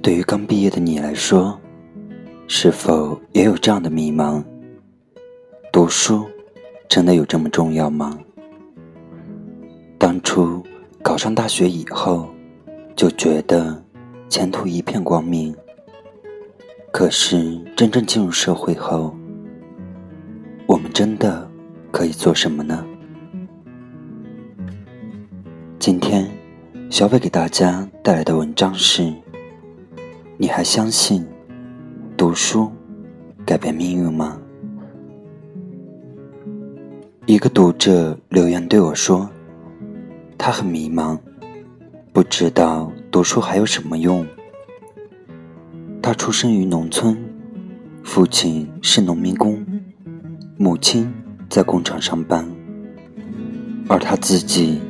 对于刚毕业的你来说，是否也有这样的迷茫？读书真的有这么重要吗？当初考上大学以后，就觉得前途一片光明。可是真正进入社会后，我们真的可以做什么呢？今天，小北给大家带来的文章是：你还相信读书改变命运吗？一个读者留言对我说：“他很迷茫，不知道读书还有什么用。他出生于农村，父亲是农民工，母亲在工厂上班，而他自己……”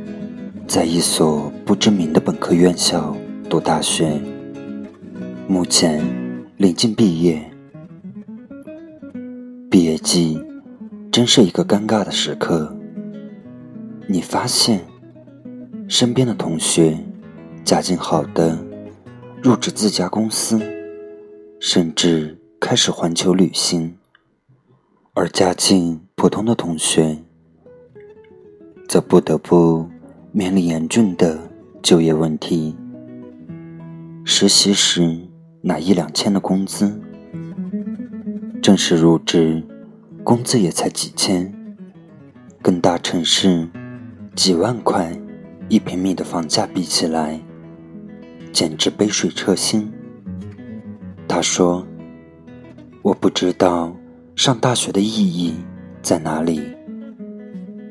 在一所不知名的本科院校读大学，目前临近毕业。毕业季真是一个尴尬的时刻。你发现身边的同学家境好的入职自家公司，甚至开始环球旅行，而家境普通的同学则不得不。面临严峻的就业问题，实习时拿一两千的工资，正式入职，工资也才几千，跟大城市几万块一平米的房价比起来，简直杯水车薪。他说：“我不知道上大学的意义在哪里，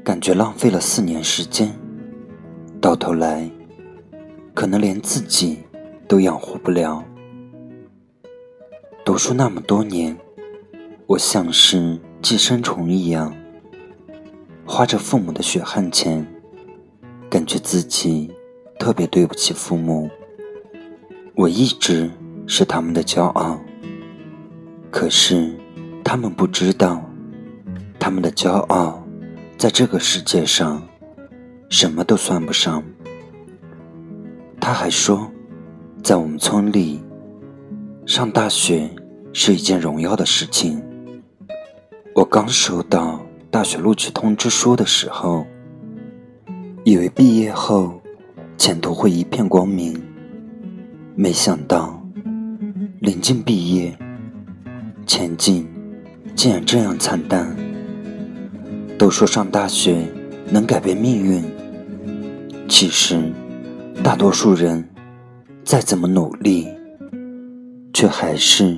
感觉浪费了四年时间。”到头来，可能连自己都养活不了。读书那么多年，我像是寄生虫一样，花着父母的血汗钱，感觉自己特别对不起父母。我一直是他们的骄傲，可是他们不知道，他们的骄傲在这个世界上。什么都算不上。他还说，在我们村里，上大学是一件荣耀的事情。我刚收到大学录取通知书的时候，以为毕业后前途会一片光明，没想到临近毕业，前景竟然这样惨淡。都说上大学能改变命运。其实，大多数人再怎么努力，却还是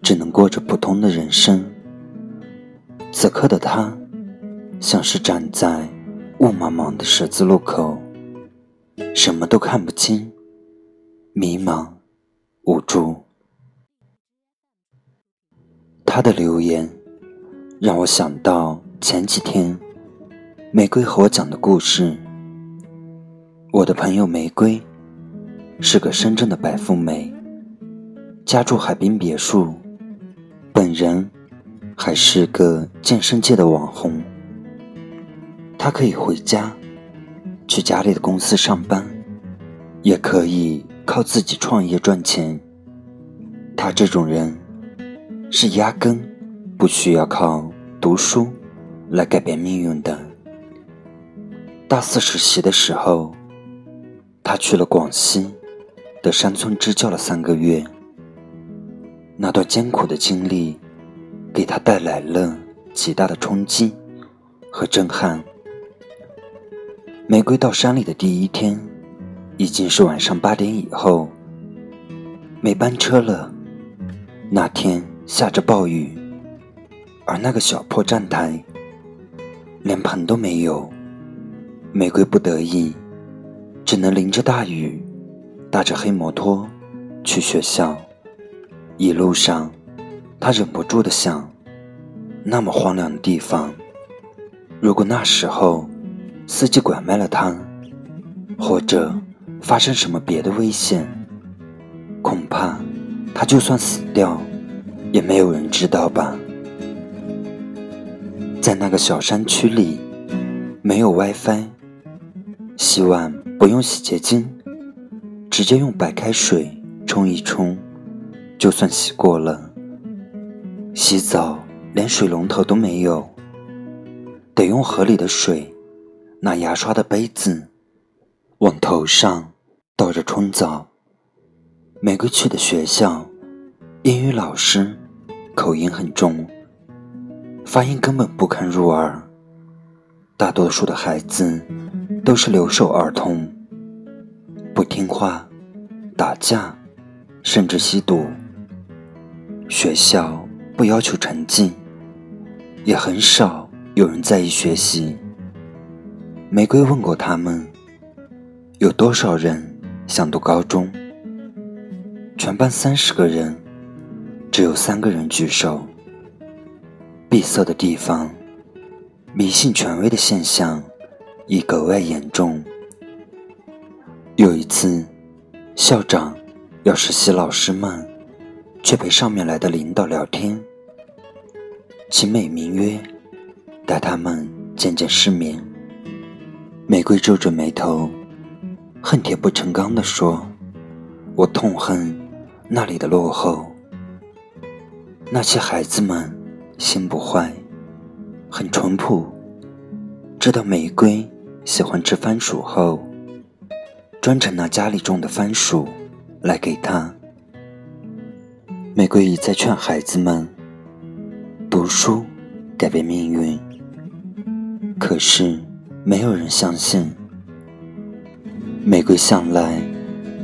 只能过着普通的人生。此刻的他，像是站在雾茫茫的十字路口，什么都看不清，迷茫、无助。他的留言让我想到前几天玫瑰和我讲的故事。我的朋友玫瑰是个深圳的白富美，家住海滨别墅，本人还是个健身界的网红。他可以回家，去家里的公司上班，也可以靠自己创业赚钱。他这种人是压根不需要靠读书来改变命运的。大四实习的时候。他去了广西的山村支教了三个月，那段艰苦的经历给他带来了极大的冲击和震撼。玫瑰到山里的第一天，已经是晚上八点以后，没班车了。那天下着暴雨，而那个小破站台连棚都没有，玫瑰不得已。只能淋着大雨，搭着黑摩托去学校。一路上，他忍不住的想：那么荒凉的地方，如果那时候司机拐卖了他，或者发生什么别的危险，恐怕他就算死掉，也没有人知道吧。在那个小山区里，没有 WiFi，洗碗不用洗洁精，直接用白开水冲一冲。就算洗过了，洗澡连水龙头都没有，得用河里的水，拿牙刷的杯子往头上倒着冲澡。每个去的学校，英语老师口音很重，发音根本不堪入耳。大多数的孩子都是留守儿童，不听话，打架，甚至吸毒。学校不要求成绩，也很少有人在意学习。玫瑰问过他们，有多少人想读高中？全班三十个人，只有三个人举手。闭塞的地方，迷信权威的现象亦格外严重。有一次，校长要实习老师们。却陪上面来的领导聊天，其美名曰带他们见见世面。玫瑰皱着眉头，恨铁不成钢地说：“我痛恨那里的落后。那些孩子们心不坏，很淳朴。知道玫瑰喜欢吃番薯后，专程拿家里种的番薯来给他。”玫瑰一再劝孩子们读书改变命运，可是没有人相信。玫瑰向来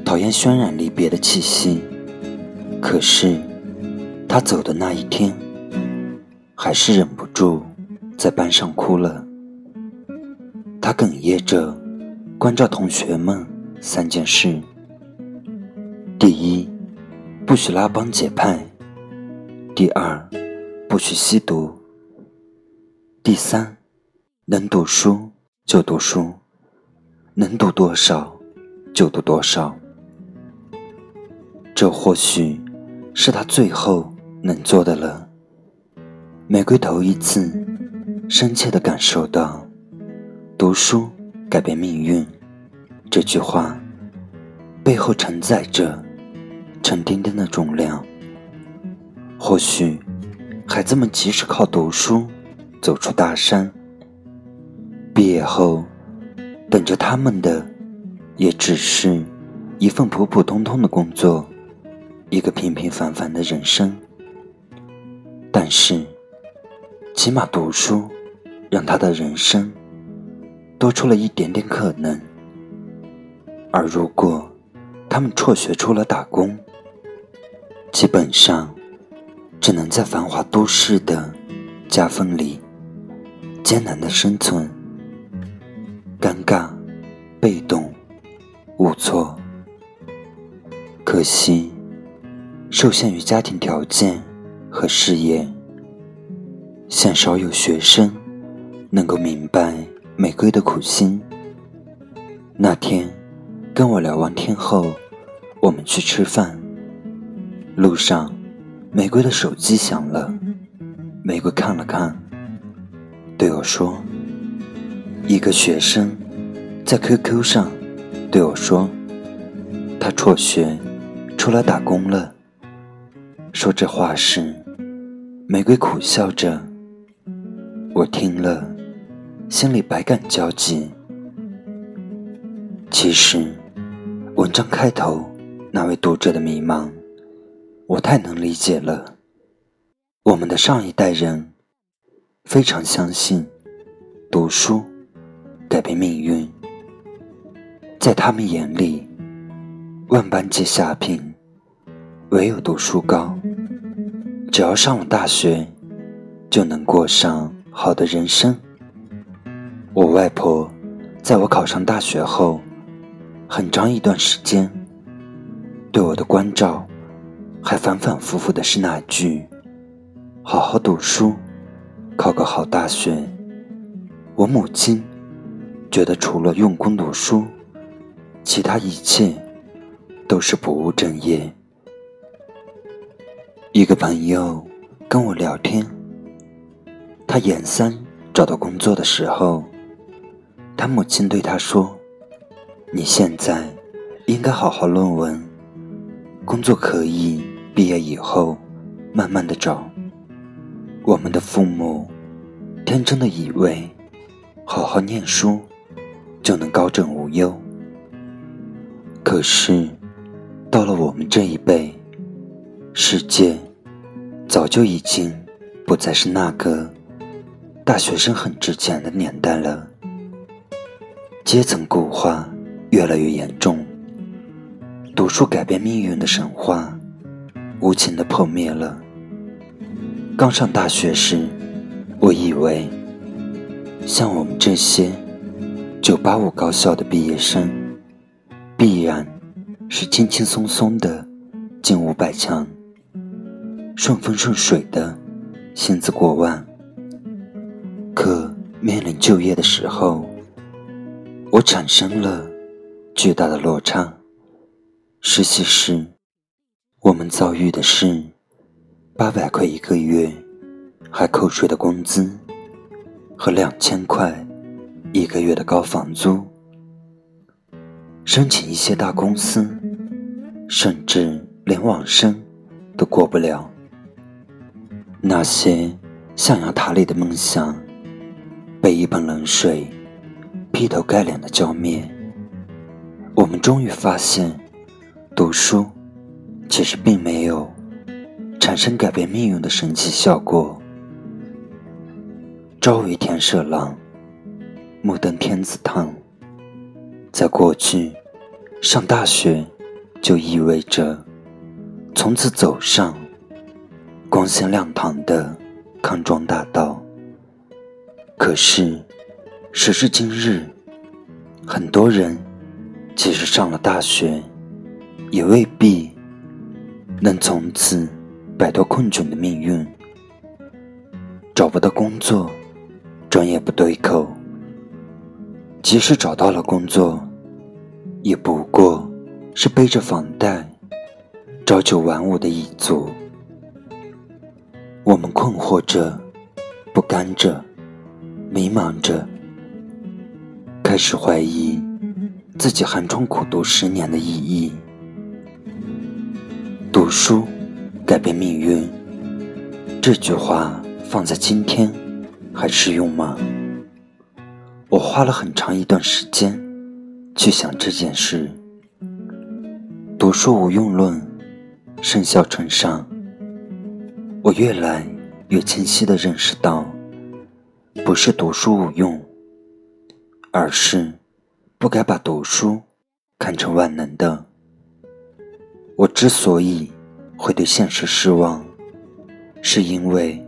讨厌渲染离别的气息，可是他走的那一天，还是忍不住在班上哭了。他哽咽着关照同学们三件事：第一。不许拉帮结派。第二，不许吸毒。第三，能读书就读书，能读多少就读多少。这或许是他最后能做的了。玫瑰头一次深切的感受到“读书改变命运”这句话背后承载着。沉甸甸的重量。或许，孩子们即使靠读书走出大山，毕业后等着他们的，也只是一份普普通通的工作，一个平平凡凡的人生。但是，起码读书让他的人生多出了一点点可能。而如果他们辍学出了打工，基本上，只能在繁华都市的夹缝里艰难的生存，尴尬、被动、无措。可惜，受限于家庭条件和事业，鲜少有学生能够明白玫瑰的苦心。那天，跟我聊完天后，我们去吃饭。路上，玫瑰的手机响了。玫瑰看了看，对我说：“一个学生在 QQ 上对我说，他辍学出来打工了。”说这话时，玫瑰苦笑着。我听了，心里百感交集。其实，文章开头那位读者的迷茫。我太能理解了，我们的上一代人非常相信读书改变命运，在他们眼里，万般皆下品，唯有读书高。只要上了大学，就能过上好的人生。我外婆在我考上大学后，很长一段时间对我的关照。还反反复复的是那句：“好好读书，考个好大学。”我母亲觉得除了用功读书，其他一切都是不务正业。一个朋友跟我聊天，他研三找到工作的时候，他母亲对他说：“你现在应该好好论文，工作可以毕业以后慢慢的找。”我们的父母天真的以为，好好念书就能高枕无忧。可是，到了我们这一辈，世界早就已经不再是那个大学生很值钱的年代了。阶层固化越来越严重，读书改变命运的神话无情的破灭了。刚上大学时，我以为像我们这些九八五高校的毕业生。必然是轻轻松松的进五百强，顺风顺水的薪资过万。可面临就业的时候，我产生了巨大的落差。实习时，我们遭遇的是八百块一个月还扣税的工资，和两千块一个月的高房租。申请一些大公司，甚至连网申都过不了。那些象牙塔里的梦想，被一盆冷水劈头盖脸的浇灭。我们终于发现，读书其实并没有产生改变命运的神奇效果。朝为田舍郎，暮登天子堂。在过去，上大学就意味着从此走上光鲜亮堂的康庄大道。可是，时至今日，很多人即使上了大学，也未必能从此摆脱困窘的命运。找不到工作，专业不对口，即使找到了工作。也不过是背着房贷，朝九晚五的蚁族。我们困惑着，不甘着，迷茫着，开始怀疑自己寒窗苦读十年的意义。读书改变命运，这句话放在今天还适用吗？我花了很长一段时间。去想这件事，读书无用论甚嚣尘上。我越来越清晰地认识到，不是读书无用，而是不该把读书看成万能的。我之所以会对现实失望，是因为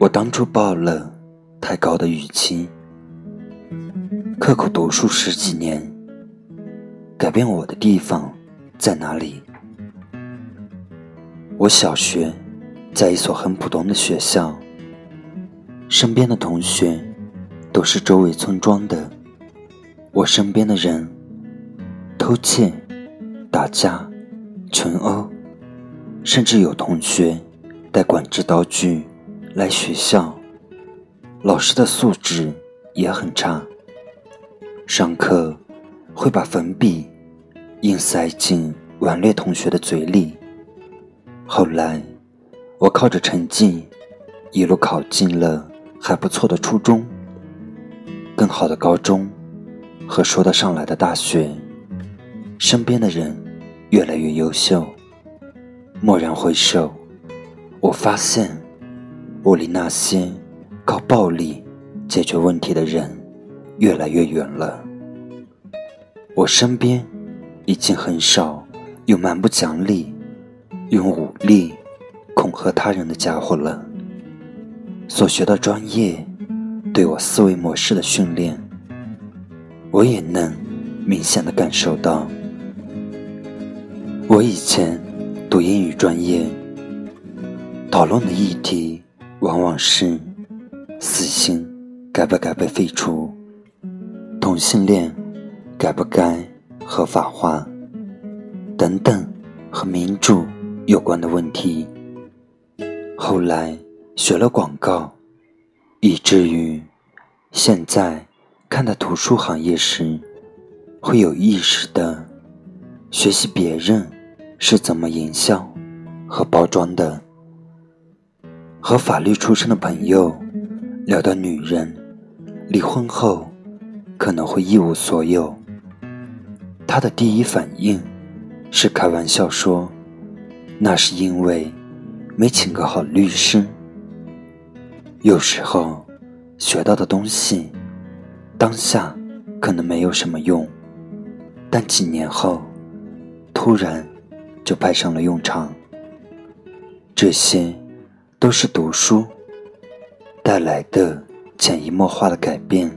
我当初抱了太高的预期，刻苦读书十几年。改变我的地方在哪里？我小学在一所很普通的学校，身边的同学都是周围村庄的。我身边的人偷窃、打架、群殴，甚至有同学带管制刀具来学校。老师的素质也很差，上课会把粉笔。硬塞进顽劣同学的嘴里。后来，我靠着成绩，一路考进了还不错的初中，更好的高中，和说得上来的大学。身边的人越来越优秀。蓦然回首，我发现，我离那些靠暴力解决问题的人越来越远了。我身边。已经很少有蛮不讲理、用武力恐吓他人的家伙了。所学的专业对我思维模式的训练，我也能明显的感受到。我以前读英语专业，讨论的议题往往是死刑该不该被废除，同性恋该不该合法化等等和民主有关的问题。后来学了广告，以至于现在看待图书行业时，会有意识的学习别人是怎么营销和包装的。和法律出身的朋友聊到女人离婚后可能会一无所有，他的第一反应是开玩笑说：“那是因为。”没请个好律师，有时候学到的东西，当下可能没有什么用，但几年后，突然就派上了用场。这些都是读书带来的潜移默化的改变。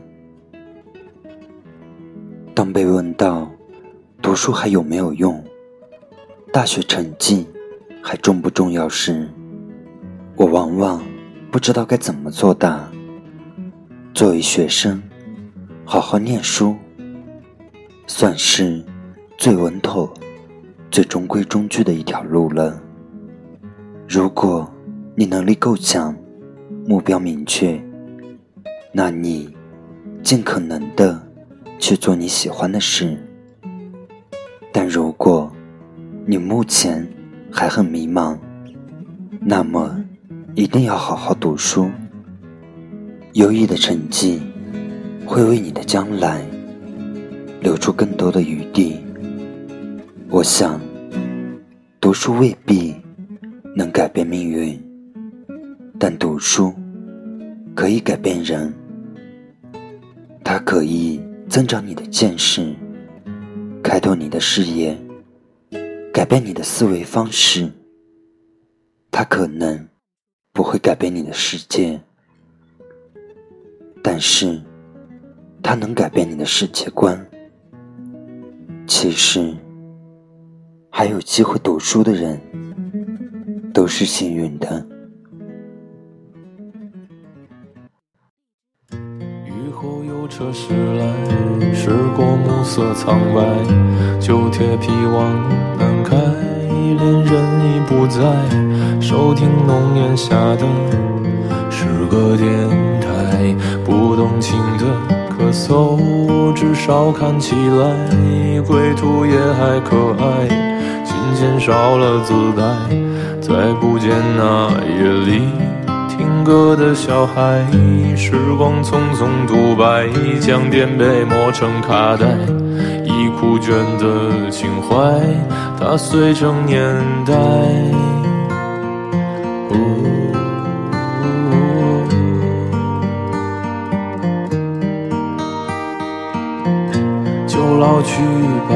当被问到读书还有没有用，大学成绩。还重不重要时，我往往不知道该怎么作答。作为学生，好好念书，算是最稳妥、最中规中矩的一条路了。如果你能力够强，目标明确，那你尽可能的去做你喜欢的事。但如果你目前，还很迷茫，那么一定要好好读书。优异的成绩会为你的将来留出更多的余地。我想，读书未必能改变命运，但读书可以改变人。它可以增长你的见识，开拓你的视野。改变你的思维方式，它可能不会改变你的世界，但是它能改变你的世界观。其实，还有机会读书的人，都是幸运的。雨后有车驶来，驶过暮色苍白，旧铁皮往南。开，恋人已不在，收听浓烟下的诗歌电台，不动情的咳嗽，至少看起来归途也还可爱，琴弦少了姿态，再不见那夜里听歌的小孩，时光匆匆独白，将颠沛磨成卡带。已枯卷的情怀，它碎成年代。就老去吧，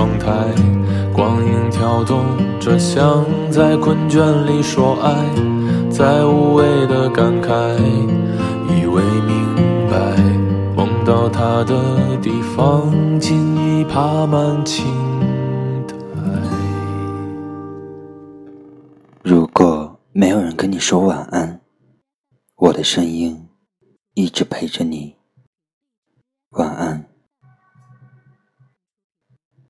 窗台，光影跳动着，像在困倦里说爱，在无谓的感慨，以为明白，梦到他的地方，竟已爬满青苔。如果没有人跟你说晚安，我的声音一直陪着你。晚安。